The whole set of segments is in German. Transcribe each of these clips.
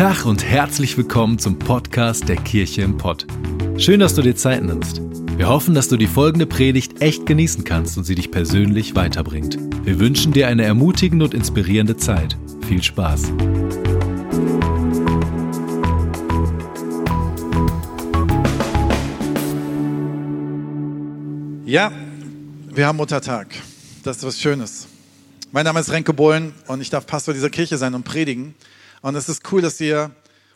Tag und herzlich willkommen zum Podcast der Kirche im Pott. Schön, dass du dir Zeit nimmst. Wir hoffen, dass du die folgende Predigt echt genießen kannst und sie dich persönlich weiterbringt. Wir wünschen dir eine ermutigende und inspirierende Zeit. Viel Spaß. Ja, wir haben Muttertag. Das ist was Schönes. Mein Name ist Renke Bohlen und ich darf Pastor dieser Kirche sein und predigen. Und es ist cool, dass ihr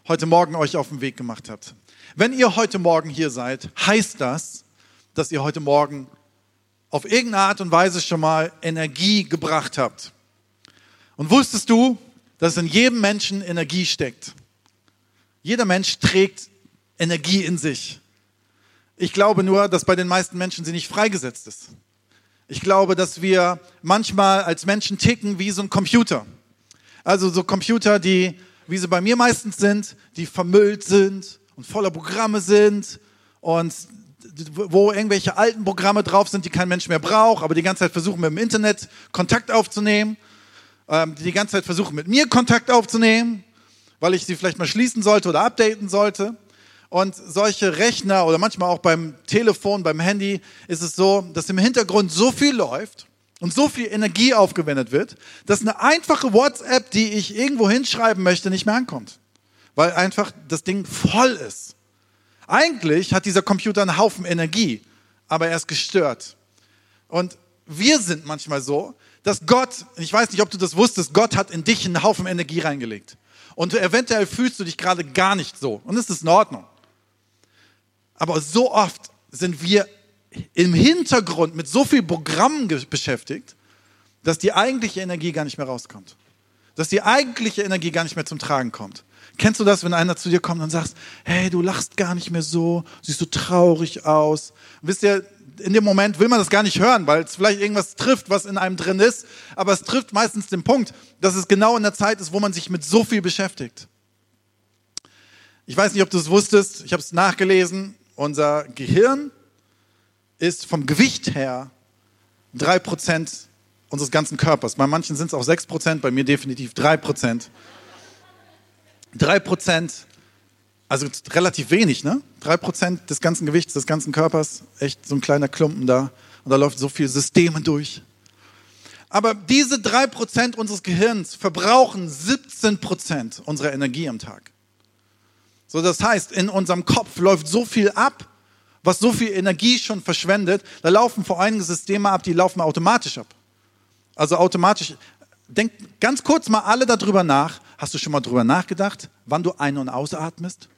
heute Morgen euch auf den Weg gemacht habt. Wenn ihr heute Morgen hier seid, heißt das, dass ihr heute Morgen auf irgendeine Art und Weise schon mal Energie gebracht habt. Und wusstest du, dass in jedem Menschen Energie steckt? Jeder Mensch trägt Energie in sich. Ich glaube nur, dass bei den meisten Menschen sie nicht freigesetzt ist. Ich glaube, dass wir manchmal als Menschen ticken wie so ein Computer. Also so Computer, die, wie sie bei mir meistens sind, die vermüllt sind und voller Programme sind und wo irgendwelche alten Programme drauf sind, die kein Mensch mehr braucht, aber die ganze Zeit versuchen mit dem Internet Kontakt aufzunehmen, ähm, die die ganze Zeit versuchen mit mir Kontakt aufzunehmen, weil ich sie vielleicht mal schließen sollte oder updaten sollte. Und solche Rechner oder manchmal auch beim Telefon, beim Handy ist es so, dass im Hintergrund so viel läuft, und so viel Energie aufgewendet wird, dass eine einfache WhatsApp, die ich irgendwo hinschreiben möchte, nicht mehr ankommt. Weil einfach das Ding voll ist. Eigentlich hat dieser Computer einen Haufen Energie, aber er ist gestört. Und wir sind manchmal so, dass Gott, ich weiß nicht, ob du das wusstest, Gott hat in dich einen Haufen Energie reingelegt. Und eventuell fühlst du dich gerade gar nicht so. Und es ist in Ordnung. Aber so oft sind wir im Hintergrund mit so viel Programmen beschäftigt, dass die eigentliche Energie gar nicht mehr rauskommt. Dass die eigentliche Energie gar nicht mehr zum Tragen kommt. Kennst du das, wenn einer zu dir kommt und sagt, hey, du lachst gar nicht mehr so, siehst so traurig aus. wisst ihr, in dem Moment will man das gar nicht hören, weil es vielleicht irgendwas trifft, was in einem drin ist. Aber es trifft meistens den Punkt, dass es genau in der Zeit ist, wo man sich mit so viel beschäftigt. Ich weiß nicht, ob du es wusstest, ich habe es nachgelesen. Unser Gehirn ist vom Gewicht her 3% unseres ganzen Körpers. Bei manchen sind es auch 6%, bei mir definitiv 3%. 3%, also relativ wenig, ne? 3% des ganzen Gewichts des ganzen Körpers, echt so ein kleiner Klumpen da. Und da läuft so viel Systeme durch. Aber diese 3% unseres Gehirns verbrauchen 17% unserer Energie am Tag. So, das heißt, in unserem Kopf läuft so viel ab, was so viel Energie schon verschwendet, da laufen vor einigen Systeme ab, die laufen automatisch ab. Also automatisch. Denk ganz kurz mal alle darüber nach. Hast du schon mal darüber nachgedacht, wann du ein- und ausatmest?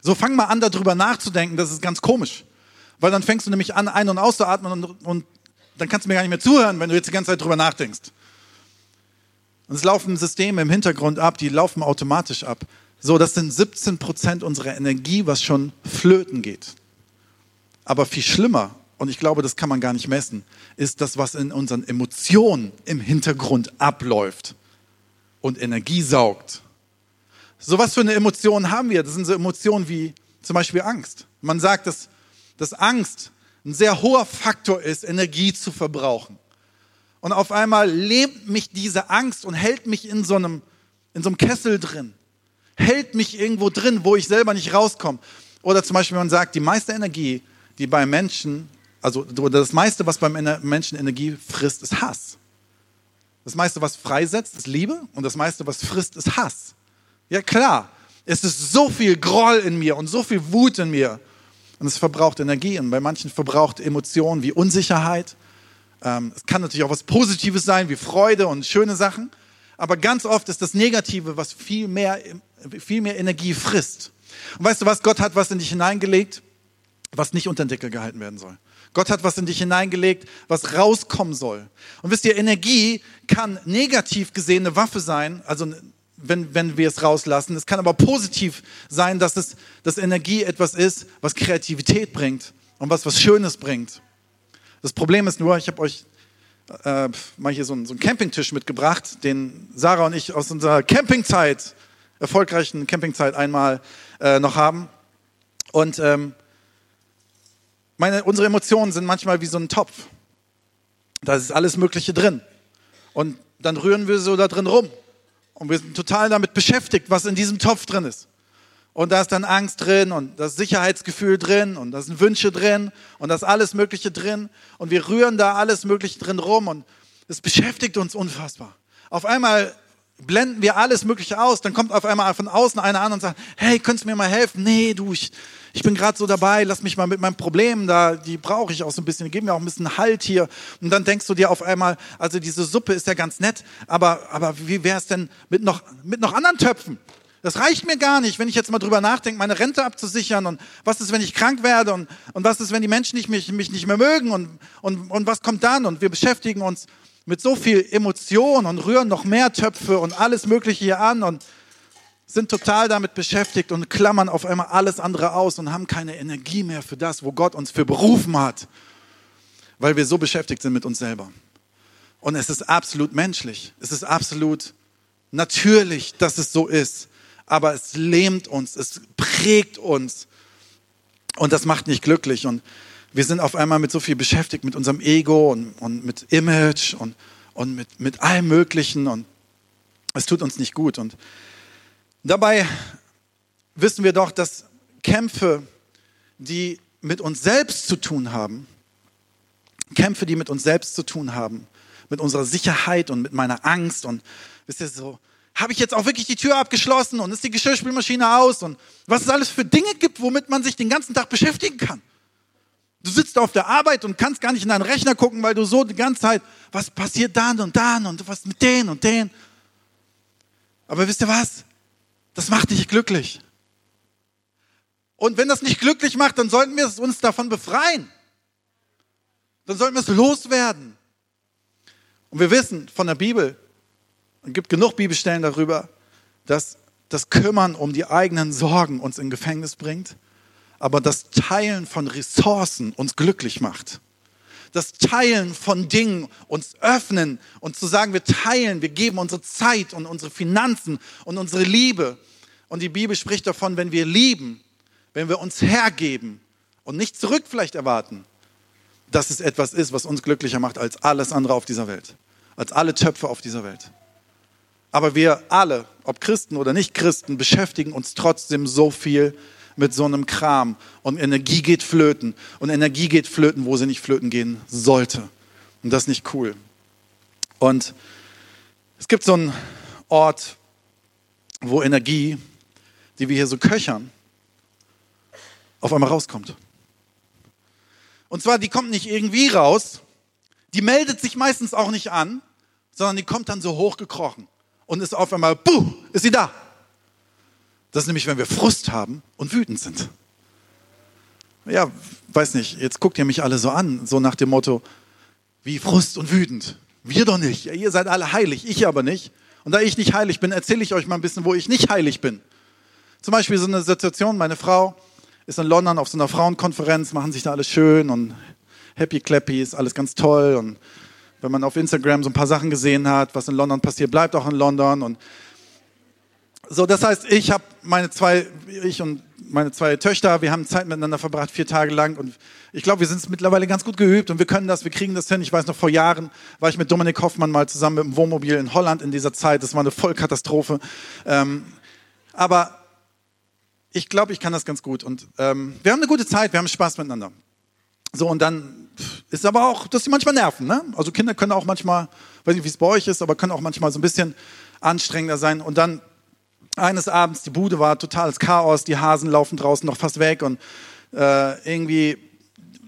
So fang mal an, darüber nachzudenken. Das ist ganz komisch. Weil dann fängst du nämlich an, ein- und auszuatmen und, und dann kannst du mir gar nicht mehr zuhören, wenn du jetzt die ganze Zeit darüber nachdenkst. Und es laufen Systeme im Hintergrund ab, die laufen automatisch ab. So, das sind 17 Prozent unserer Energie, was schon flöten geht. Aber viel schlimmer, und ich glaube, das kann man gar nicht messen, ist das, was in unseren Emotionen im Hintergrund abläuft und Energie saugt. So was für eine Emotion haben wir? Das sind so Emotionen wie zum Beispiel Angst. Man sagt, dass, dass Angst ein sehr hoher Faktor ist, Energie zu verbrauchen. Und auf einmal lebt mich diese Angst und hält mich in so einem, in so einem Kessel drin. Hält mich irgendwo drin, wo ich selber nicht rauskomme. Oder zum Beispiel, man sagt, die meiste Energie die beim Menschen, also das meiste, was beim Menschen Energie frisst, ist Hass. Das meiste, was freisetzt, ist Liebe und das meiste, was frisst, ist Hass. Ja klar, es ist so viel Groll in mir und so viel Wut in mir und es verbraucht Energie und bei manchen verbraucht Emotionen wie Unsicherheit. Ähm, es kann natürlich auch was Positives sein, wie Freude und schöne Sachen, aber ganz oft ist das Negative, was viel mehr, viel mehr Energie frisst. Und weißt du was, Gott hat was in dich hineingelegt, was nicht unter den Deckel gehalten werden soll. Gott hat was in dich hineingelegt, was rauskommen soll. Und wisst ihr, Energie kann negativ gesehen eine Waffe sein, also wenn, wenn wir es rauslassen. Es kann aber positiv sein, dass, es, dass Energie etwas ist, was Kreativität bringt und was was Schönes bringt. Das Problem ist nur, ich habe euch äh, mal hier so einen, so einen Campingtisch mitgebracht, den Sarah und ich aus unserer Campingzeit, erfolgreichen Campingzeit einmal äh, noch haben. Und ähm, meine, unsere Emotionen sind manchmal wie so ein Topf. Da ist alles Mögliche drin. Und dann rühren wir so da drin rum. Und wir sind total damit beschäftigt, was in diesem Topf drin ist. Und da ist dann Angst drin und das Sicherheitsgefühl drin und da sind Wünsche drin und das alles Mögliche drin. Und wir rühren da alles Mögliche drin rum und es beschäftigt uns unfassbar. Auf einmal blenden wir alles Mögliche aus. Dann kommt auf einmal von außen einer an und sagt, hey, könntest du mir mal helfen? Nee, du, ich, ich bin gerade so dabei, lass mich mal mit meinem Problem da, die brauche ich auch so ein bisschen, gib mir auch ein bisschen Halt hier. Und dann denkst du dir auf einmal, also diese Suppe ist ja ganz nett, aber, aber wie wäre es denn mit noch, mit noch anderen Töpfen? Das reicht mir gar nicht, wenn ich jetzt mal drüber nachdenke, meine Rente abzusichern und was ist, wenn ich krank werde und, und was ist, wenn die Menschen nicht, mich, mich nicht mehr mögen und, und, und was kommt dann? Und wir beschäftigen uns mit so viel Emotion und rühren noch mehr Töpfe und alles Mögliche hier an und sind total damit beschäftigt und klammern auf einmal alles andere aus und haben keine Energie mehr für das, wo Gott uns für berufen hat, weil wir so beschäftigt sind mit uns selber. Und es ist absolut menschlich, es ist absolut natürlich, dass es so ist aber es lähmt uns, es prägt uns und das macht nicht glücklich. Und wir sind auf einmal mit so viel beschäftigt, mit unserem Ego und, und mit Image und, und mit, mit allem Möglichen und es tut uns nicht gut. Und dabei wissen wir doch, dass Kämpfe, die mit uns selbst zu tun haben, Kämpfe, die mit uns selbst zu tun haben, mit unserer Sicherheit und mit meiner Angst und wisst ihr so, habe ich jetzt auch wirklich die Tür abgeschlossen und ist die Geschirrspülmaschine aus und was es alles für Dinge gibt, womit man sich den ganzen Tag beschäftigen kann. Du sitzt auf der Arbeit und kannst gar nicht in deinen Rechner gucken, weil du so die ganze Zeit, was passiert dann und dann und was mit denen und denen. Aber wisst ihr was? Das macht dich glücklich. Und wenn das nicht glücklich macht, dann sollten wir uns davon befreien. Dann sollten wir es loswerden. Und wir wissen von der Bibel, es gibt genug Bibelstellen darüber, dass das Kümmern um die eigenen Sorgen uns in Gefängnis bringt, aber das Teilen von Ressourcen uns glücklich macht. Das Teilen von Dingen uns öffnen und zu sagen, wir teilen, wir geben unsere Zeit und unsere Finanzen und unsere Liebe. Und die Bibel spricht davon, wenn wir lieben, wenn wir uns hergeben und nicht zurück vielleicht erwarten, dass es etwas ist, was uns glücklicher macht als alles andere auf dieser Welt, als alle Töpfe auf dieser Welt. Aber wir alle, ob Christen oder nicht Christen, beschäftigen uns trotzdem so viel mit so einem Kram. Und Energie geht flöten. Und Energie geht flöten, wo sie nicht flöten gehen sollte. Und das ist nicht cool. Und es gibt so einen Ort, wo Energie, die wir hier so köchern, auf einmal rauskommt. Und zwar, die kommt nicht irgendwie raus, die meldet sich meistens auch nicht an, sondern die kommt dann so hochgekrochen und ist auf einmal, buh, ist sie da. Das ist nämlich, wenn wir Frust haben und wütend sind. Ja, weiß nicht, jetzt guckt ihr mich alle so an, so nach dem Motto, wie Frust und wütend. Wir doch nicht. Ja, ihr seid alle heilig, ich aber nicht. Und da ich nicht heilig bin, erzähle ich euch mal ein bisschen, wo ich nicht heilig bin. Zum Beispiel so eine Situation, meine Frau ist in London auf so einer Frauenkonferenz, machen sich da alles schön und happy clappy, ist alles ganz toll und wenn man auf Instagram so ein paar Sachen gesehen hat, was in London passiert, bleibt auch in London. Und so, das heißt, ich habe meine zwei, ich und meine zwei Töchter, wir haben Zeit miteinander verbracht, vier Tage lang. Und ich glaube, wir sind es mittlerweile ganz gut geübt und wir können das, wir kriegen das hin. Ich weiß noch, vor Jahren war ich mit Dominik Hoffmann mal zusammen mit dem Wohnmobil in Holland in dieser Zeit. Das war eine Vollkatastrophe. Ähm, aber ich glaube, ich kann das ganz gut. Und ähm, wir haben eine gute Zeit, wir haben Spaß miteinander. So, und dann ist aber auch, dass sie manchmal nerven. Ne? Also Kinder können auch manchmal, weiß nicht, wie es bei euch ist, aber können auch manchmal so ein bisschen anstrengender sein. Und dann eines Abends, die Bude war totales Chaos, die Hasen laufen draußen noch fast weg und äh, irgendwie,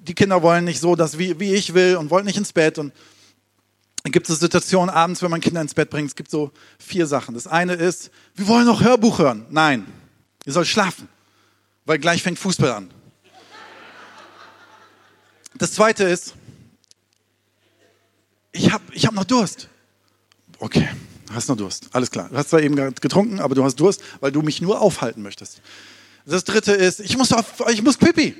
die Kinder wollen nicht so, dass wie, wie ich will und wollen nicht ins Bett. Und dann gibt es Situationen abends, wenn man Kinder ins Bett bringt, es gibt so vier Sachen. Das eine ist, wir wollen noch Hörbuch hören. Nein, ihr sollt schlafen, weil gleich fängt Fußball an. Das zweite ist, ich habe ich hab noch Durst. Okay, hast noch Durst. Alles klar. Du hast zwar eben getrunken, aber du hast Durst, weil du mich nur aufhalten möchtest. Das dritte ist, ich muss, auf, ich muss pipi.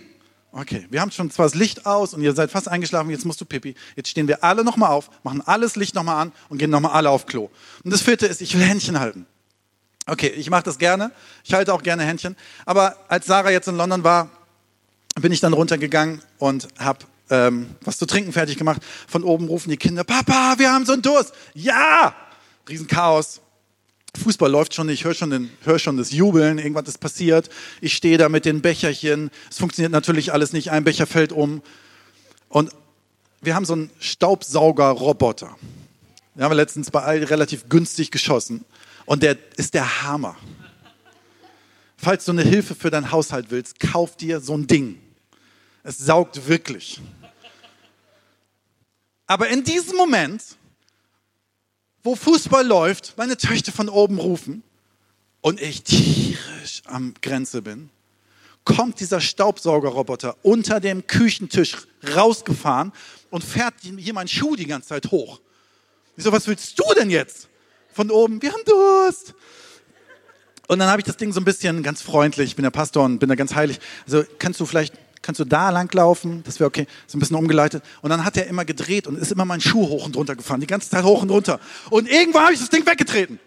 Okay, wir haben schon zwar das Licht aus und ihr seid fast eingeschlafen, jetzt musst du pipi. Jetzt stehen wir alle nochmal auf, machen alles Licht nochmal an und gehen nochmal alle auf Klo. Und das vierte ist, ich will Händchen halten. Okay, ich mache das gerne. Ich halte auch gerne Händchen. Aber als Sarah jetzt in London war, bin ich dann runtergegangen und habe ähm, was zu trinken fertig gemacht. Von oben rufen die Kinder, Papa, wir haben so einen Durst. Ja! Riesenchaos. Fußball läuft schon, ich höre schon, hör schon das Jubeln, irgendwas ist passiert. Ich stehe da mit den Becherchen. Es funktioniert natürlich alles nicht, ein Becher fällt um. Und wir haben so einen Staubsauger-Roboter. Den haben wir letztens bei Aldi relativ günstig geschossen. Und der ist der Hammer. Falls du eine Hilfe für deinen Haushalt willst, kauf dir so ein Ding. Es saugt wirklich. Aber in diesem Moment wo Fußball läuft, meine Töchter von oben rufen und ich tierisch am Grenze bin, kommt dieser Staubsaugerroboter unter dem Küchentisch rausgefahren und fährt hier meinen Schuh die ganze Zeit hoch. Ich so, was willst du denn jetzt? Von oben, wir haben Durst. Und dann habe ich das Ding so ein bisschen ganz freundlich, ich bin der Pastor und bin da ganz heilig. Also kannst du vielleicht kannst du da lang laufen? Das wäre okay. So ein bisschen umgeleitet. Und dann hat er immer gedreht und ist immer mein Schuh hoch und runter gefahren. Die ganze Zeit hoch und runter. Und irgendwann habe ich das Ding weggetreten.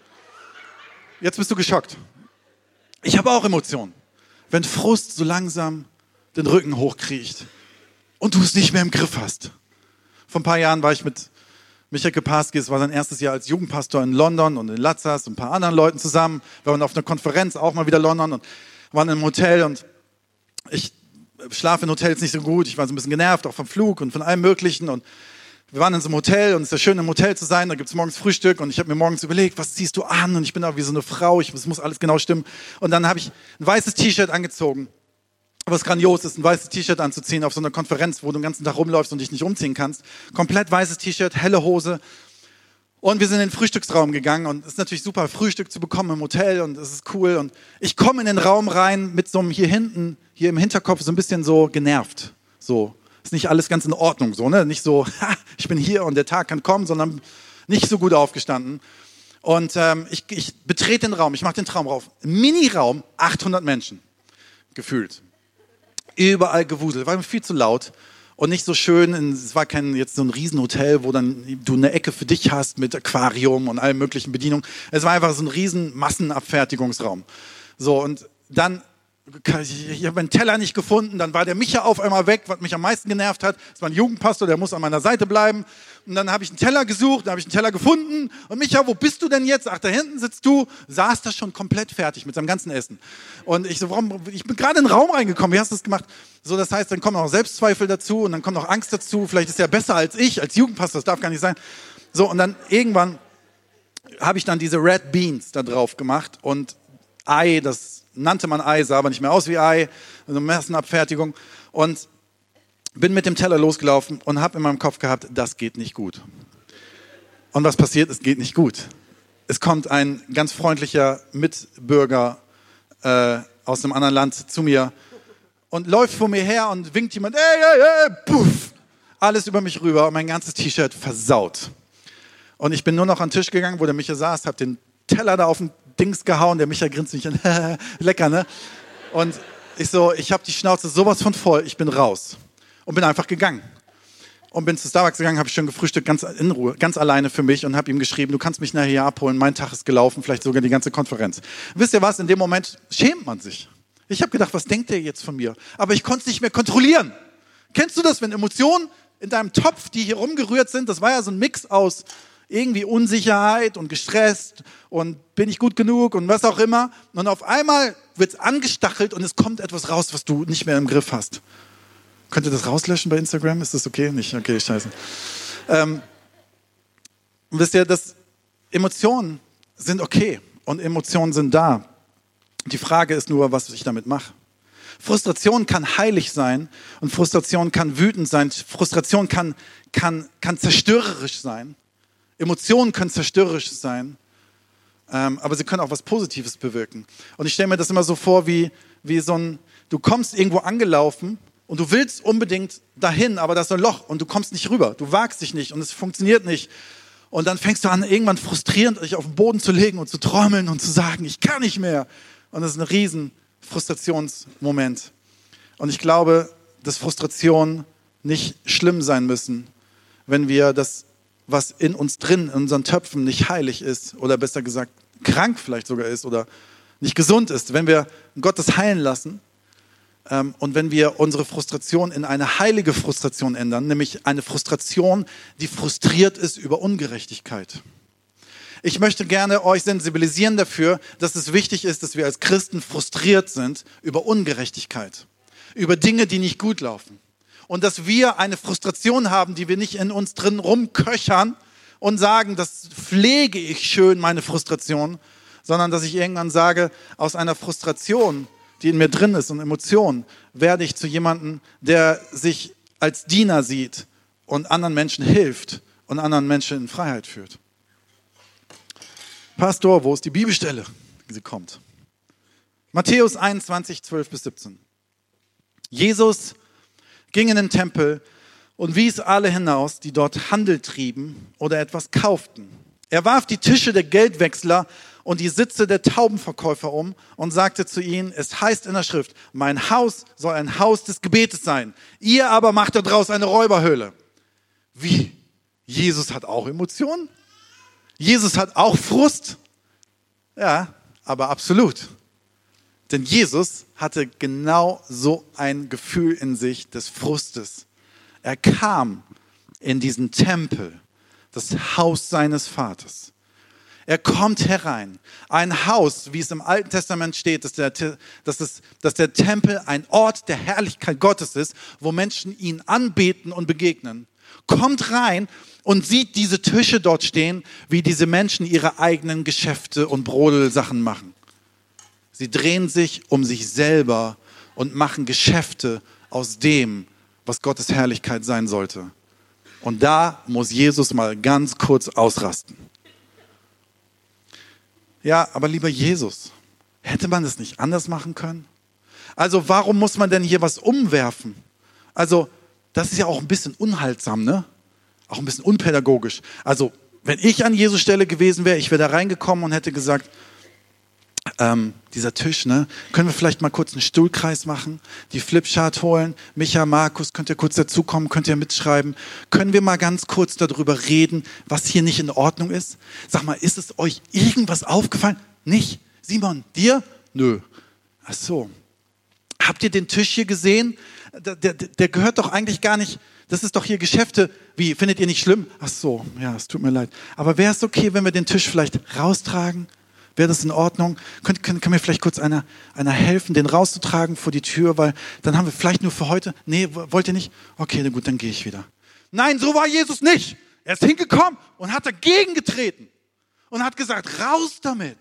Jetzt bist du geschockt. Ich habe auch Emotionen. Wenn Frust so langsam den Rücken hochkriecht und du es nicht mehr im Griff hast. Vor ein paar Jahren war ich mit Michael Keparski, es war sein erstes Jahr als Jugendpastor in London und in Lazzas und ein paar anderen Leuten zusammen. Wir waren auf einer Konferenz, auch mal wieder London und waren im Hotel und ich Schlaf in Hotels nicht so gut. Ich war so ein bisschen genervt, auch vom Flug und von allem Möglichen. Und wir waren in so einem Hotel und es ist ja schön, im Hotel zu sein. Da gibt es morgens Frühstück und ich habe mir morgens überlegt, was ziehst du an? Und ich bin da wie so eine Frau. Ich, es muss alles genau stimmen. Und dann habe ich ein weißes T-Shirt angezogen. Was grandios ist, ein weißes T-Shirt anzuziehen auf so einer Konferenz, wo du den ganzen Tag rumläufst und dich nicht umziehen kannst. Komplett weißes T-Shirt, helle Hose, und wir sind in den Frühstücksraum gegangen und es ist natürlich super, Frühstück zu bekommen im Hotel und es ist cool. Und ich komme in den Raum rein mit so einem hier hinten, hier im Hinterkopf so ein bisschen so genervt. So, ist nicht alles ganz in Ordnung, so, ne? Nicht so, ha, ich bin hier und der Tag kann kommen, sondern nicht so gut aufgestanden. Und ähm, ich, ich betrete den Raum, ich mache den Traum rauf. Mini-Raum, 800 Menschen, gefühlt. Überall gewuselt, war mir viel zu laut und nicht so schön. Es war kein jetzt so ein Riesenhotel, wo dann du eine Ecke für dich hast mit Aquarium und allen möglichen Bedienungen. Es war einfach so ein riesen Massenabfertigungsraum. So und dann ich habe meinen Teller nicht gefunden, dann war der Micha auf einmal weg, was mich am meisten genervt hat. Das war ein Jugendpastor, der muss an meiner Seite bleiben. Und dann habe ich einen Teller gesucht, dann habe ich einen Teller gefunden. Und Micha, wo bist du denn jetzt? Ach, da hinten sitzt du. Saß da schon komplett fertig mit seinem ganzen Essen. Und ich so, warum, ich bin gerade in den Raum reingekommen, wie hast du das gemacht? So, das heißt, dann kommen auch Selbstzweifel dazu und dann kommt auch Angst dazu. Vielleicht ist er besser als ich, als Jugendpastor, das darf gar nicht sein. So, und dann irgendwann habe ich dann diese Red Beans da drauf gemacht und Ei, das nannte man Ei, sah aber nicht mehr aus wie Ei, eine Massenabfertigung. Und bin mit dem Teller losgelaufen und habe in meinem Kopf gehabt, das geht nicht gut. Und was passiert? Es geht nicht gut. Es kommt ein ganz freundlicher Mitbürger äh, aus einem anderen Land zu mir und läuft vor mir her und winkt jemand, ey, ey, ey, puff, alles über mich rüber und mein ganzes T-Shirt versaut. Und ich bin nur noch an den Tisch gegangen, wo der Micha saß, habe den Teller da auf den Dings gehauen. Der Micha grinst mich an. Lecker, ne? Und ich so, ich habe die Schnauze sowas von voll, ich bin raus. Und bin einfach gegangen. Und bin zu Starbucks gegangen, habe schön gefrühstückt, ganz in Ruhe, ganz alleine für mich und habe ihm geschrieben, du kannst mich nachher hier abholen, mein Tag ist gelaufen, vielleicht sogar die ganze Konferenz. Wisst ihr was, in dem Moment schämt man sich. Ich habe gedacht, was denkt der jetzt von mir? Aber ich konnte es nicht mehr kontrollieren. Kennst du das, wenn Emotionen in deinem Topf, die hier rumgerührt sind, das war ja so ein Mix aus irgendwie Unsicherheit und gestresst und bin ich gut genug und was auch immer. Und auf einmal wird es angestachelt und es kommt etwas raus, was du nicht mehr im Griff hast. Könnt ihr das rauslöschen bei Instagram? Ist das okay? Nicht? Okay, scheiße. Ähm, wisst ihr, dass Emotionen sind okay und Emotionen sind da. Die Frage ist nur, was ich damit mache. Frustration kann heilig sein und Frustration kann wütend sein. Frustration kann, kann, kann zerstörerisch sein. Emotionen können zerstörerisch sein, ähm, aber sie können auch was Positives bewirken. Und ich stelle mir das immer so vor, wie, wie so ein, du kommst irgendwo angelaufen und du willst unbedingt dahin, aber da ist ein Loch und du kommst nicht rüber. Du wagst dich nicht und es funktioniert nicht. Und dann fängst du an, irgendwann frustrierend dich auf den Boden zu legen und zu trommeln und zu sagen, ich kann nicht mehr. Und das ist ein riesen Frustrationsmoment. Und ich glaube, dass Frustrationen nicht schlimm sein müssen, wenn wir das was in uns drin, in unseren Töpfen nicht heilig ist oder besser gesagt krank vielleicht sogar ist oder nicht gesund ist, wenn wir Gott das heilen lassen ähm, und wenn wir unsere Frustration in eine heilige Frustration ändern, nämlich eine Frustration, die frustriert ist über Ungerechtigkeit. Ich möchte gerne euch sensibilisieren dafür, dass es wichtig ist, dass wir als Christen frustriert sind über Ungerechtigkeit, über Dinge, die nicht gut laufen. Und dass wir eine Frustration haben, die wir nicht in uns drin rumköchern und sagen, das pflege ich schön, meine Frustration, sondern dass ich irgendwann sage, aus einer Frustration, die in mir drin ist und Emotionen, werde ich zu jemandem, der sich als Diener sieht und anderen Menschen hilft und anderen Menschen in Freiheit führt. Pastor, wo ist die Bibelstelle? Sie kommt. Matthäus 21, 12 bis 17. Jesus ging in den Tempel und wies alle hinaus, die dort Handel trieben oder etwas kauften. Er warf die Tische der Geldwechsler und die Sitze der Taubenverkäufer um und sagte zu ihnen, es heißt in der Schrift, mein Haus soll ein Haus des Gebetes sein. Ihr aber macht daraus eine Räuberhöhle. Wie? Jesus hat auch Emotionen? Jesus hat auch Frust? Ja, aber absolut. Denn Jesus hatte genau so ein Gefühl in sich des Frustes. Er kam in diesen Tempel, das Haus seines Vaters. Er kommt herein. Ein Haus, wie es im Alten Testament steht, dass der, dass, es, dass der Tempel ein Ort der Herrlichkeit Gottes ist, wo Menschen ihn anbeten und begegnen. Kommt rein und sieht diese Tische dort stehen, wie diese Menschen ihre eigenen Geschäfte und Brodelsachen machen. Sie drehen sich um sich selber und machen Geschäfte aus dem, was Gottes Herrlichkeit sein sollte. Und da muss Jesus mal ganz kurz ausrasten. Ja, aber lieber Jesus, hätte man das nicht anders machen können? Also warum muss man denn hier was umwerfen? Also das ist ja auch ein bisschen unhaltsam, ne? Auch ein bisschen unpädagogisch. Also wenn ich an Jesus Stelle gewesen wäre, ich wäre da reingekommen und hätte gesagt, ähm, dieser Tisch, ne? Können wir vielleicht mal kurz einen Stuhlkreis machen, die Flipchart holen? Micha, Markus, könnt ihr kurz dazukommen, könnt ihr mitschreiben? Können wir mal ganz kurz darüber reden, was hier nicht in Ordnung ist? Sag mal, ist es euch irgendwas aufgefallen? Nicht? Simon, dir? Nö. Ach so. Habt ihr den Tisch hier gesehen? Der, der, der gehört doch eigentlich gar nicht. Das ist doch hier Geschäfte. Wie, findet ihr nicht schlimm? Ach so, ja, es tut mir leid. Aber wäre es okay, wenn wir den Tisch vielleicht raustragen? Wäre das in Ordnung? Kann, kann, kann mir vielleicht kurz einer, einer helfen, den rauszutragen vor die Tür, weil dann haben wir vielleicht nur für heute. Nee, wollt ihr nicht? Okay, na gut, dann gehe ich wieder. Nein, so war Jesus nicht. Er ist hingekommen und hat dagegen getreten und hat gesagt, raus damit.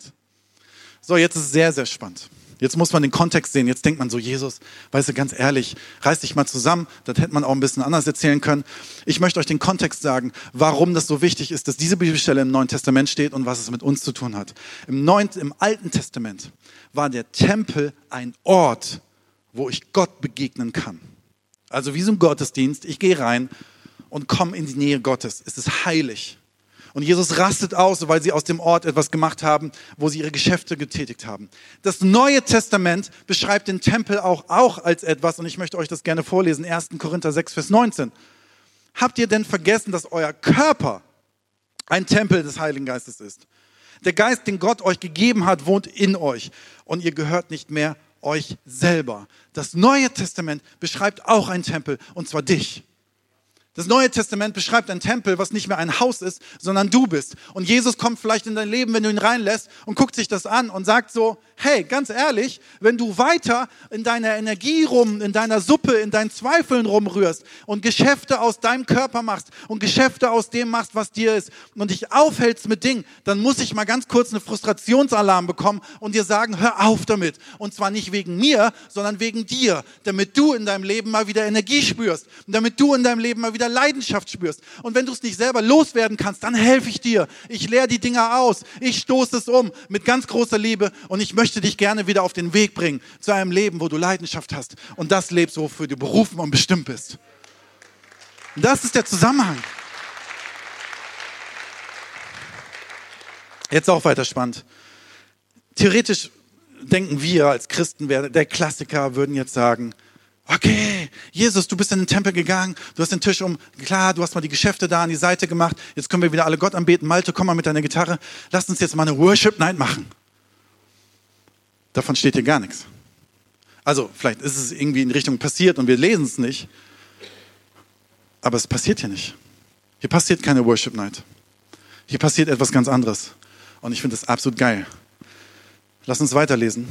So, jetzt ist es sehr, sehr spannend. Jetzt muss man den Kontext sehen. Jetzt denkt man so, Jesus, weißt du, ganz ehrlich, reiß dich mal zusammen. Das hätte man auch ein bisschen anders erzählen können. Ich möchte euch den Kontext sagen, warum das so wichtig ist, dass diese Bibelstelle im Neuen Testament steht und was es mit uns zu tun hat. Im, Neuen, im Alten Testament war der Tempel ein Ort, wo ich Gott begegnen kann. Also wie so ein Gottesdienst. Ich gehe rein und komme in die Nähe Gottes. Es ist heilig. Und Jesus rastet aus, weil sie aus dem Ort etwas gemacht haben, wo sie ihre Geschäfte getätigt haben. Das Neue Testament beschreibt den Tempel auch, auch als etwas, und ich möchte euch das gerne vorlesen, 1. Korinther 6, Vers 19. Habt ihr denn vergessen, dass euer Körper ein Tempel des Heiligen Geistes ist? Der Geist, den Gott euch gegeben hat, wohnt in euch und ihr gehört nicht mehr euch selber. Das Neue Testament beschreibt auch einen Tempel, und zwar dich. Das Neue Testament beschreibt ein Tempel, was nicht mehr ein Haus ist, sondern du bist. Und Jesus kommt vielleicht in dein Leben, wenn du ihn reinlässt und guckt sich das an und sagt so, hey, ganz ehrlich, wenn du weiter in deiner Energie rum, in deiner Suppe, in deinen Zweifeln rumrührst und Geschäfte aus deinem Körper machst und Geschäfte aus dem machst, was dir ist und dich aufhältst mit Dingen, dann muss ich mal ganz kurz eine Frustrationsalarm bekommen und dir sagen, hör auf damit. Und zwar nicht wegen mir, sondern wegen dir, damit du in deinem Leben mal wieder Energie spürst und damit du in deinem Leben mal wieder Leidenschaft spürst. Und wenn du es nicht selber loswerden kannst, dann helfe ich dir. Ich leere die Dinger aus. Ich stoße es um mit ganz großer Liebe und ich möchte dich gerne wieder auf den Weg bringen zu einem Leben, wo du Leidenschaft hast und das lebst, wofür du berufen und bestimmt bist. Das ist der Zusammenhang. Jetzt auch weiter spannend. Theoretisch denken wir als Christen, der Klassiker würden jetzt sagen, okay, Jesus, du bist in den Tempel gegangen, du hast den Tisch um, klar, du hast mal die Geschäfte da an die Seite gemacht, jetzt können wir wieder alle Gott anbeten. Malte, komm mal mit deiner Gitarre, lass uns jetzt mal eine Worship Night machen. Davon steht hier gar nichts. Also vielleicht ist es irgendwie in Richtung passiert und wir lesen es nicht. Aber es passiert hier nicht. Hier passiert keine Worship Night. Hier passiert etwas ganz anderes. Und ich finde das absolut geil. Lass uns weiterlesen.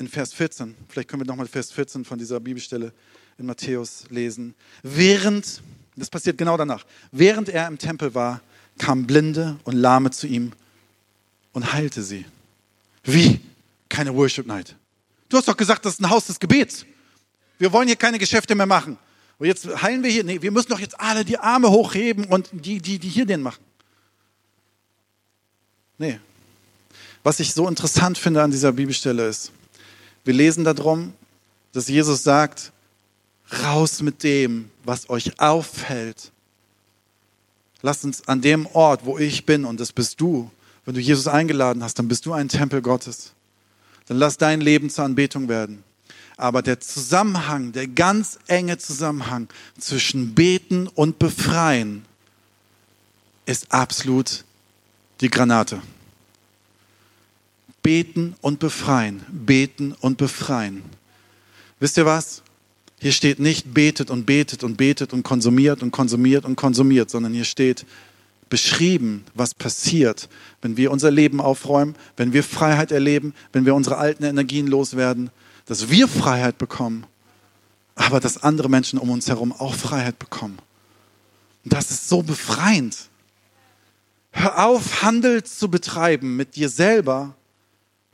In Vers 14, vielleicht können wir nochmal Vers 14 von dieser Bibelstelle in Matthäus lesen. Während, das passiert genau danach, während er im Tempel war, kamen Blinde und Lahme zu ihm und heilte sie. Wie? Keine Worship Night. Du hast doch gesagt, das ist ein Haus des Gebets. Wir wollen hier keine Geschäfte mehr machen. Und jetzt heilen wir hier. Nee, wir müssen doch jetzt alle die Arme hochheben und die, die, die hier den machen. Nee. Was ich so interessant finde an dieser Bibelstelle ist, wir lesen darum, dass Jesus sagt, raus mit dem, was euch auffällt. Lasst uns an dem Ort, wo ich bin, und das bist du, wenn du Jesus eingeladen hast, dann bist du ein Tempel Gottes. Dann lass dein Leben zur Anbetung werden. Aber der Zusammenhang, der ganz enge Zusammenhang zwischen Beten und Befreien ist absolut die Granate. Beten und befreien, beten und befreien. Wisst ihr was? Hier steht nicht betet und betet und betet und konsumiert und konsumiert und konsumiert, sondern hier steht beschrieben, was passiert, wenn wir unser Leben aufräumen, wenn wir Freiheit erleben, wenn wir unsere alten Energien loswerden, dass wir Freiheit bekommen, aber dass andere Menschen um uns herum auch Freiheit bekommen. Und das ist so befreiend. Hör auf, Handel zu betreiben mit dir selber.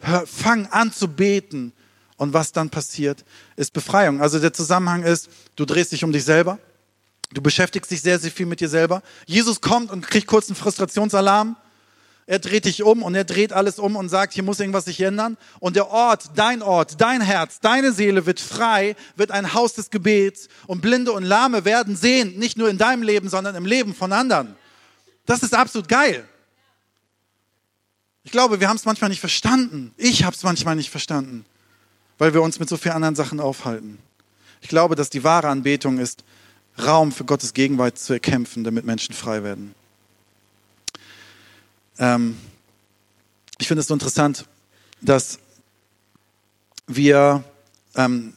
Hör, fang an zu beten. Und was dann passiert, ist Befreiung. Also der Zusammenhang ist, du drehst dich um dich selber. Du beschäftigst dich sehr, sehr viel mit dir selber. Jesus kommt und kriegt kurz einen Frustrationsalarm. Er dreht dich um und er dreht alles um und sagt, hier muss irgendwas sich ändern. Und der Ort, dein Ort, dein Herz, deine Seele wird frei, wird ein Haus des Gebets. Und Blinde und Lahme werden sehen, nicht nur in deinem Leben, sondern im Leben von anderen. Das ist absolut geil. Ich glaube, wir haben es manchmal nicht verstanden. Ich habe es manchmal nicht verstanden, weil wir uns mit so vielen anderen Sachen aufhalten. Ich glaube, dass die wahre Anbetung ist, Raum für Gottes Gegenwart zu erkämpfen, damit Menschen frei werden. Ähm, ich finde es so interessant, dass wir ähm,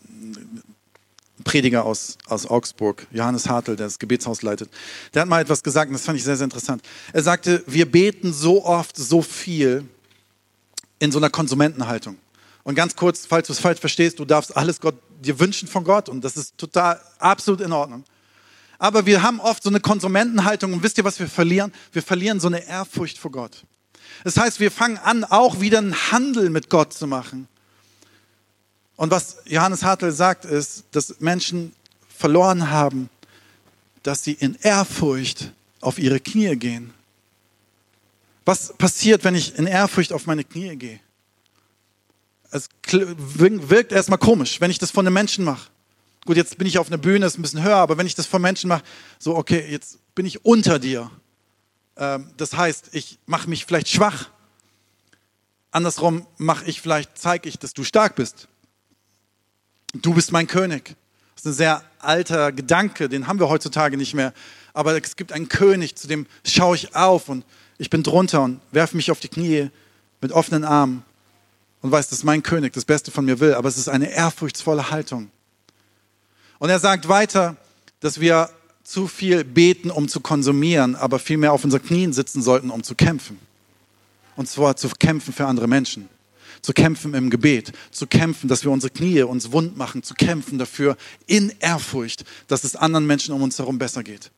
Prediger aus, aus Augsburg, Johannes Hartl, der das Gebetshaus leitet, der hat mal etwas gesagt und das fand ich sehr, sehr interessant. Er sagte, wir beten so oft, so viel in so einer Konsumentenhaltung. Und ganz kurz, falls du es falsch verstehst, du darfst alles Gott dir wünschen von Gott und das ist total absolut in Ordnung. Aber wir haben oft so eine Konsumentenhaltung und wisst ihr, was wir verlieren? Wir verlieren so eine Ehrfurcht vor Gott. Das heißt, wir fangen an, auch wieder einen Handel mit Gott zu machen. Und was Johannes Hartl sagt, ist, dass Menschen verloren haben, dass sie in Ehrfurcht auf ihre Knie gehen. Was passiert, wenn ich in Ehrfurcht auf meine Knie gehe? Es wirkt erstmal komisch, wenn ich das von einem Menschen mache. Gut, jetzt bin ich auf einer Bühne, ist ein bisschen höher, aber wenn ich das von Menschen mache, so, okay, jetzt bin ich unter dir. Ähm, das heißt, ich mache mich vielleicht schwach. Andersrum mache ich vielleicht, zeige ich, dass du stark bist. Du bist mein König. Das ist ein sehr alter Gedanke, den haben wir heutzutage nicht mehr. Aber es gibt einen König, zu dem schaue ich auf und ich bin drunter und werfe mich auf die Knie mit offenen Armen und weiß, dass mein König das Beste von mir will. Aber es ist eine ehrfurchtsvolle Haltung. Und er sagt weiter, dass wir zu viel beten, um zu konsumieren, aber vielmehr auf unseren Knien sitzen sollten, um zu kämpfen. Und zwar zu kämpfen für andere Menschen zu kämpfen im Gebet, zu kämpfen, dass wir unsere Knie uns wund machen, zu kämpfen dafür in Ehrfurcht, dass es anderen Menschen um uns herum besser geht.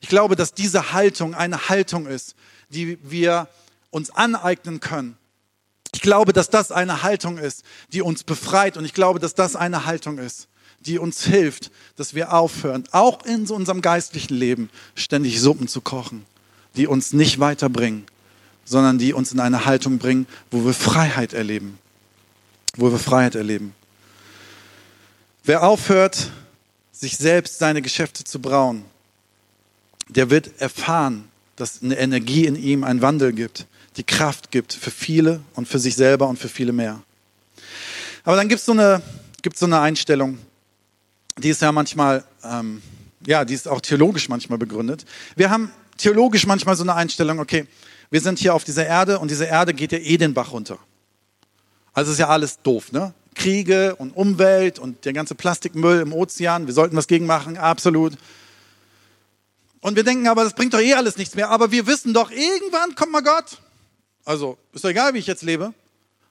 Ich glaube, dass diese Haltung eine Haltung ist, die wir uns aneignen können. Ich glaube, dass das eine Haltung ist, die uns befreit und ich glaube, dass das eine Haltung ist, die uns hilft, dass wir aufhören, auch in unserem geistlichen Leben ständig Suppen zu kochen, die uns nicht weiterbringen, sondern die uns in eine Haltung bringen, wo wir Freiheit erleben. Wo wir Freiheit erleben. Wer aufhört, sich selbst seine Geschäfte zu brauen, der wird erfahren, dass eine Energie in ihm einen Wandel gibt, die Kraft gibt für viele und für sich selber und für viele mehr. Aber dann gibt es so, eine, so eine Einstellung, die ist ja manchmal, ähm, ja, die ist auch theologisch manchmal begründet. Wir haben theologisch manchmal so eine Einstellung, okay, wir sind hier auf dieser Erde und diese Erde geht ja eh den Bach runter. Also ist ja alles doof, ne? Kriege und Umwelt und der ganze Plastikmüll im Ozean, wir sollten was gegen machen, absolut. Und wir denken aber, das bringt doch eh alles nichts mehr. Aber wir wissen doch, irgendwann kommt mal Gott Also ist doch egal, wie ich jetzt lebe.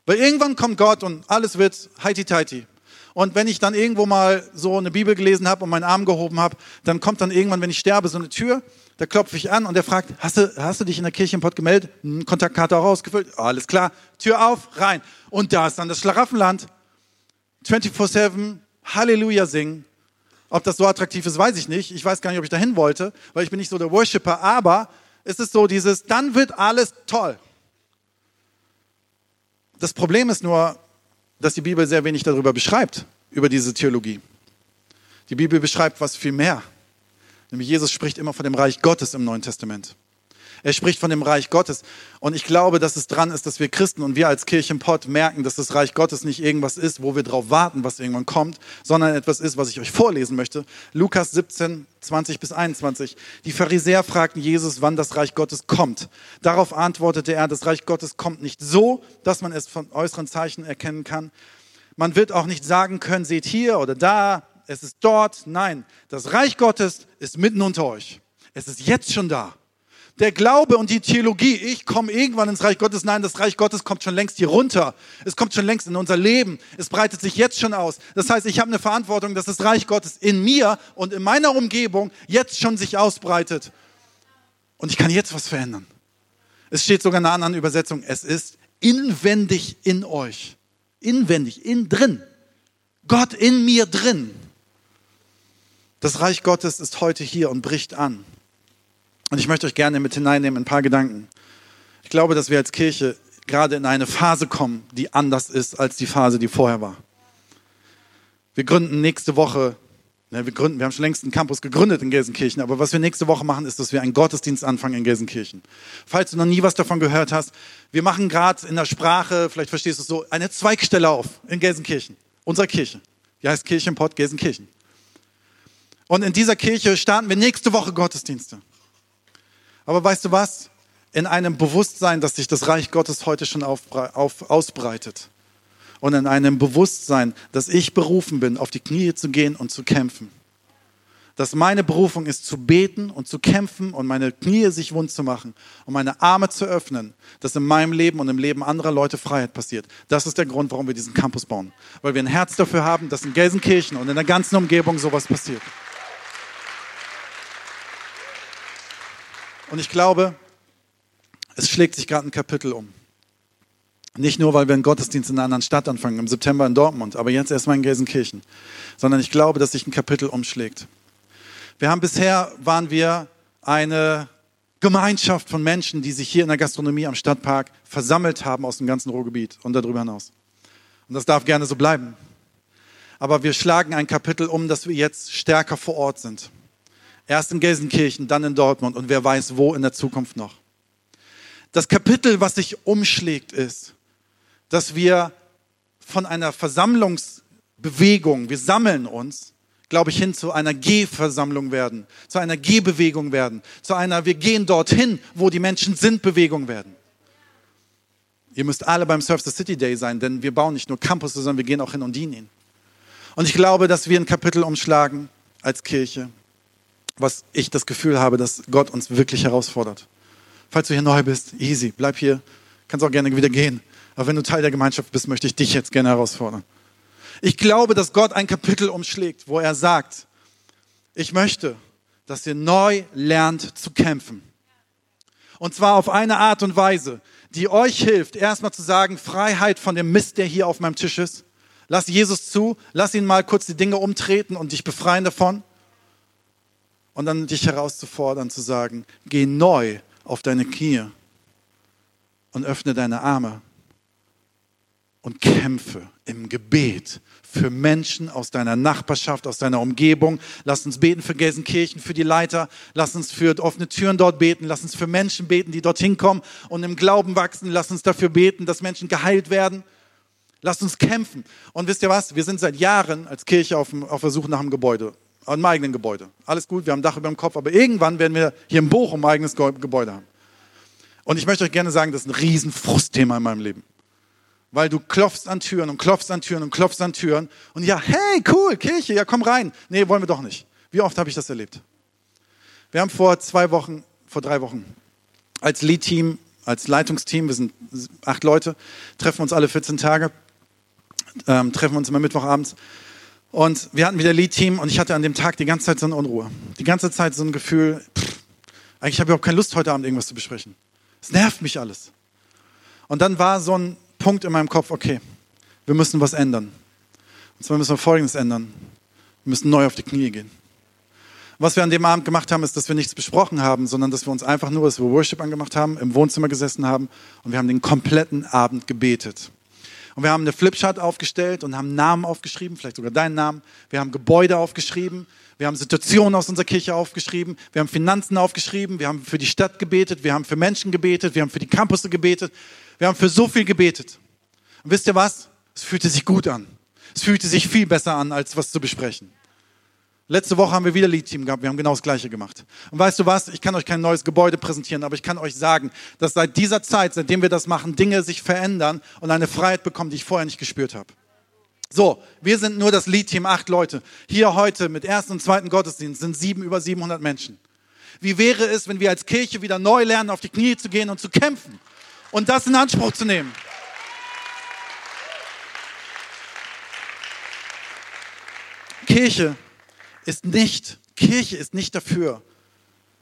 Weil irgendwann kommt Gott und alles wird heiti-teiti. Und wenn ich dann irgendwo mal so eine Bibel gelesen habe und meinen Arm gehoben habe, dann kommt dann irgendwann, wenn ich sterbe, so eine Tür, da klopfe ich an und der fragt, hast du, hast du dich in der Kirche im Pott gemeldet? Hm, Kontaktkarte auch ausgefüllt? Alles klar. Tür auf, rein. Und da ist dann das Schlaraffenland. 24-7, Halleluja singen. Ob das so attraktiv ist, weiß ich nicht. Ich weiß gar nicht, ob ich dahin wollte, weil ich bin nicht so der Worshipper. Aber es ist so dieses, dann wird alles toll. Das Problem ist nur, dass die Bibel sehr wenig darüber beschreibt, über diese Theologie. Die Bibel beschreibt was viel mehr. Nämlich Jesus spricht immer von dem Reich Gottes im Neuen Testament. Er spricht von dem Reich Gottes. Und ich glaube, dass es dran ist, dass wir Christen und wir als Kirchenpott merken, dass das Reich Gottes nicht irgendwas ist, wo wir drauf warten, was irgendwann kommt, sondern etwas ist, was ich euch vorlesen möchte. Lukas 17, 20 bis 21. Die Pharisäer fragten Jesus, wann das Reich Gottes kommt. Darauf antwortete er, das Reich Gottes kommt nicht so, dass man es von äußeren Zeichen erkennen kann. Man wird auch nicht sagen können, seht hier oder da, es ist dort. Nein, das Reich Gottes ist mitten unter euch. Es ist jetzt schon da. Der Glaube und die Theologie, ich komme irgendwann ins Reich Gottes. Nein, das Reich Gottes kommt schon längst hier runter. Es kommt schon längst in unser Leben. Es breitet sich jetzt schon aus. Das heißt, ich habe eine Verantwortung, dass das Reich Gottes in mir und in meiner Umgebung jetzt schon sich ausbreitet. Und ich kann jetzt was verändern. Es steht sogar in einer anderen Übersetzung. Es ist inwendig in euch. Inwendig, in drin. Gott in mir drin. Das Reich Gottes ist heute hier und bricht an. Und ich möchte euch gerne mit hineinnehmen in ein paar Gedanken. Ich glaube, dass wir als Kirche gerade in eine Phase kommen, die anders ist als die Phase, die vorher war. Wir gründen nächste Woche, ne, wir gründen, wir haben schon längst einen Campus gegründet in Gelsenkirchen, aber was wir nächste Woche machen, ist, dass wir einen Gottesdienst anfangen in Gelsenkirchen. Falls du noch nie was davon gehört hast, wir machen gerade in der Sprache, vielleicht verstehst du es so, eine Zweigstelle auf in Gelsenkirchen, unserer Kirche. Die heißt Kirchenpott Gelsenkirchen. Und in dieser Kirche starten wir nächste Woche Gottesdienste. Aber weißt du was? In einem Bewusstsein, dass sich das Reich Gottes heute schon auf, auf, ausbreitet. Und in einem Bewusstsein, dass ich berufen bin, auf die Knie zu gehen und zu kämpfen. Dass meine Berufung ist, zu beten und zu kämpfen und meine Knie sich wund zu machen und meine Arme zu öffnen, dass in meinem Leben und im Leben anderer Leute Freiheit passiert. Das ist der Grund, warum wir diesen Campus bauen. Weil wir ein Herz dafür haben, dass in Gelsenkirchen und in der ganzen Umgebung sowas passiert. Und ich glaube, es schlägt sich gerade ein Kapitel um. Nicht nur, weil wir einen Gottesdienst in einer anderen Stadt anfangen, im September in Dortmund, aber jetzt erstmal in Gelsenkirchen, sondern ich glaube, dass sich ein Kapitel umschlägt. Wir haben bisher, waren wir eine Gemeinschaft von Menschen, die sich hier in der Gastronomie am Stadtpark versammelt haben aus dem ganzen Ruhrgebiet und darüber hinaus. Und das darf gerne so bleiben. Aber wir schlagen ein Kapitel um, dass wir jetzt stärker vor Ort sind. Erst in Gelsenkirchen, dann in Dortmund und wer weiß wo in der Zukunft noch. Das Kapitel, was sich umschlägt, ist, dass wir von einer Versammlungsbewegung, wir sammeln uns, glaube ich, hin zu einer Gehversammlung werden, zu einer Gehbewegung werden, zu einer Wir gehen dorthin, wo die Menschen sind, Bewegung werden. Ihr müsst alle beim Surf the City Day sein, denn wir bauen nicht nur Campus, sondern wir gehen auch hin und dienen ihnen. Und ich glaube, dass wir ein Kapitel umschlagen als Kirche, was ich das Gefühl habe, dass Gott uns wirklich herausfordert. Falls du hier neu bist, easy, bleib hier, kannst auch gerne wieder gehen. Aber wenn du Teil der Gemeinschaft bist, möchte ich dich jetzt gerne herausfordern. Ich glaube, dass Gott ein Kapitel umschlägt, wo er sagt, ich möchte, dass ihr neu lernt zu kämpfen. Und zwar auf eine Art und Weise, die euch hilft, erstmal zu sagen, Freiheit von dem Mist, der hier auf meinem Tisch ist. Lass Jesus zu, lass ihn mal kurz die Dinge umtreten und dich befreien davon und dann dich herauszufordern, zu sagen, geh neu auf deine Knie und öffne deine Arme und kämpfe im Gebet für Menschen aus deiner Nachbarschaft, aus deiner Umgebung. Lass uns beten für Gelsenkirchen, für die Leiter. Lass uns für offene Türen dort beten. Lass uns für Menschen beten, die dorthin kommen und im Glauben wachsen. Lass uns dafür beten, dass Menschen geheilt werden. Lass uns kämpfen. Und wisst ihr was? Wir sind seit Jahren als Kirche auf, auf der Suche nach einem Gebäude einem eigenen Gebäude. Alles gut, wir haben ein Dach über dem Kopf, aber irgendwann werden wir hier in Bochum ein eigenes Gebäude haben. Und ich möchte euch gerne sagen, das ist ein riesen Frustthema in meinem Leben. Weil du klopfst an Türen und klopfst an Türen und klopfst an Türen und ja, hey, cool, Kirche, ja, komm rein. Nee, wollen wir doch nicht. Wie oft habe ich das erlebt? Wir haben vor zwei Wochen, vor drei Wochen als Lead-Team als Leitungsteam, wir sind acht Leute, treffen uns alle 14 Tage, ähm, treffen uns immer Mittwochabends. Und wir hatten wieder Lead-Team und ich hatte an dem Tag die ganze Zeit so eine Unruhe. Die ganze Zeit so ein Gefühl, pff, eigentlich habe ich überhaupt keine Lust, heute Abend irgendwas zu besprechen. Es nervt mich alles. Und dann war so ein Punkt in meinem Kopf, okay, wir müssen was ändern. Und zwar müssen wir Folgendes ändern. Wir müssen neu auf die Knie gehen. Was wir an dem Abend gemacht haben, ist, dass wir nichts besprochen haben, sondern dass wir uns einfach nur, dass wir Worship angemacht haben, im Wohnzimmer gesessen haben und wir haben den kompletten Abend gebetet. Und wir haben eine Flipchart aufgestellt und haben Namen aufgeschrieben, vielleicht sogar deinen Namen. Wir haben Gebäude aufgeschrieben. Wir haben Situationen aus unserer Kirche aufgeschrieben. Wir haben Finanzen aufgeschrieben. Wir haben für die Stadt gebetet. Wir haben für Menschen gebetet. Wir haben für die Campusse gebetet. Wir haben für so viel gebetet. Und wisst ihr was? Es fühlte sich gut an. Es fühlte sich viel besser an, als was zu besprechen. Letzte Woche haben wir wieder Lead-Team gehabt, wir haben genau das Gleiche gemacht. Und weißt du was, ich kann euch kein neues Gebäude präsentieren, aber ich kann euch sagen, dass seit dieser Zeit, seitdem wir das machen, Dinge sich verändern und eine Freiheit bekommen, die ich vorher nicht gespürt habe. So, wir sind nur das Lead-Team, acht Leute. Hier heute mit ersten und zweiten Gottesdienst sind sieben, über 700 Menschen. Wie wäre es, wenn wir als Kirche wieder neu lernen, auf die Knie zu gehen und zu kämpfen und das in Anspruch zu nehmen? Kirche ist nicht, Kirche ist nicht dafür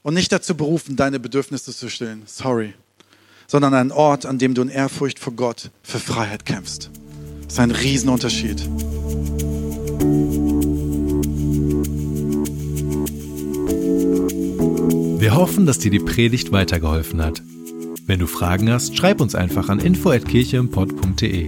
und nicht dazu berufen, deine Bedürfnisse zu stillen, sorry, sondern ein Ort, an dem du in Ehrfurcht vor Gott für Freiheit kämpfst. Das ist ein Riesenunterschied. Wir hoffen, dass dir die Predigt weitergeholfen hat. Wenn du Fragen hast, schreib uns einfach an info@kircheimpod.de.